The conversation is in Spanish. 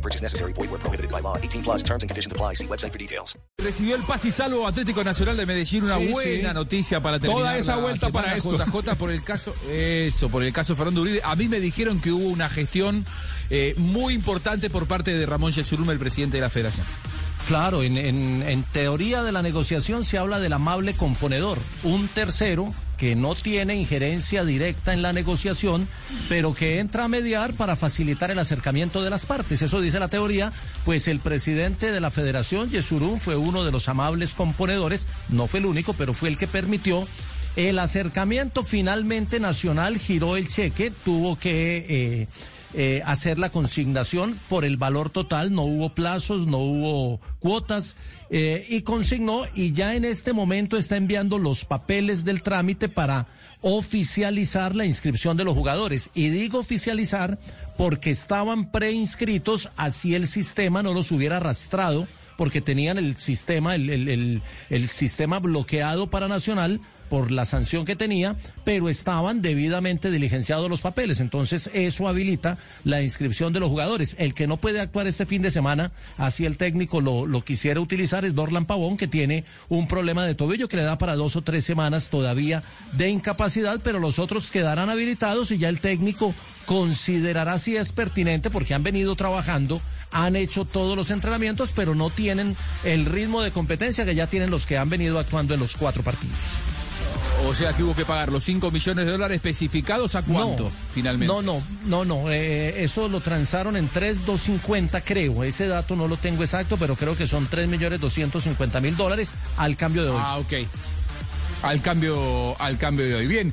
No purchase necessary. Void where prohibited by law. 18 plus terms and conditions apply. See website for details. Recibió el paz y salvo Atlético Nacional de Medellín, una Sí, buena sí. noticia para terminar Toda esa la vuelta para esto. JJ por el caso, eso, por el caso Fernando Uribe. A mí me dijeron que hubo una gestión eh, muy importante por parte de Ramón Yesuruma, el presidente de la Federación. Claro, en, en- en teoría de la negociación se habla del amable componedor, un tercero que no tiene injerencia directa en la negociación, pero que entra a mediar para facilitar el acercamiento de las partes. Eso dice la teoría, pues el presidente de la federación, Yesurún, fue uno de los amables componedores, no fue el único, pero fue el que permitió el acercamiento. Finalmente Nacional giró el cheque, tuvo que... eh, eh, hacer la consignación por el valor total, no hubo plazos, no hubo cuotas, eh, y consignó y ya en este momento está enviando los papeles del trámite para oficializar la inscripción de los jugadores. Y digo oficializar porque estaban preinscritos, así el sistema no los hubiera arrastrado, porque tenían el sistema, el, el- el- el sistema bloqueado para Nacional por la sanción que tenía, pero estaban debidamente diligenciados los papeles. Entonces, eso habilita la inscripción de los jugadores. El que no puede actuar este fin de semana, así el técnico lo, lo quisiera utilizar, es Dorlan Pavón, que tiene un problema de tobillo que le da para dos o tres semanas todavía de incapacidad, pero los otros quedarán habilitados y ya el técnico considerará si es pertinente porque han venido trabajando, han hecho todos los entrenamientos, pero no tienen el ritmo de competencia que ya tienen los que han venido actuando en los cuatro partidos. O sea que hubo que pagar los 5 millones de dólares especificados a cuánto no, finalmente. No, no, no, no. eh, eso lo transaron en 3,250, creo. Ese dato no lo tengo exacto, pero creo que son 3 millones 250 mil dólares al cambio de hoy. Ah, ok. Al cambio, al cambio de hoy. Bien.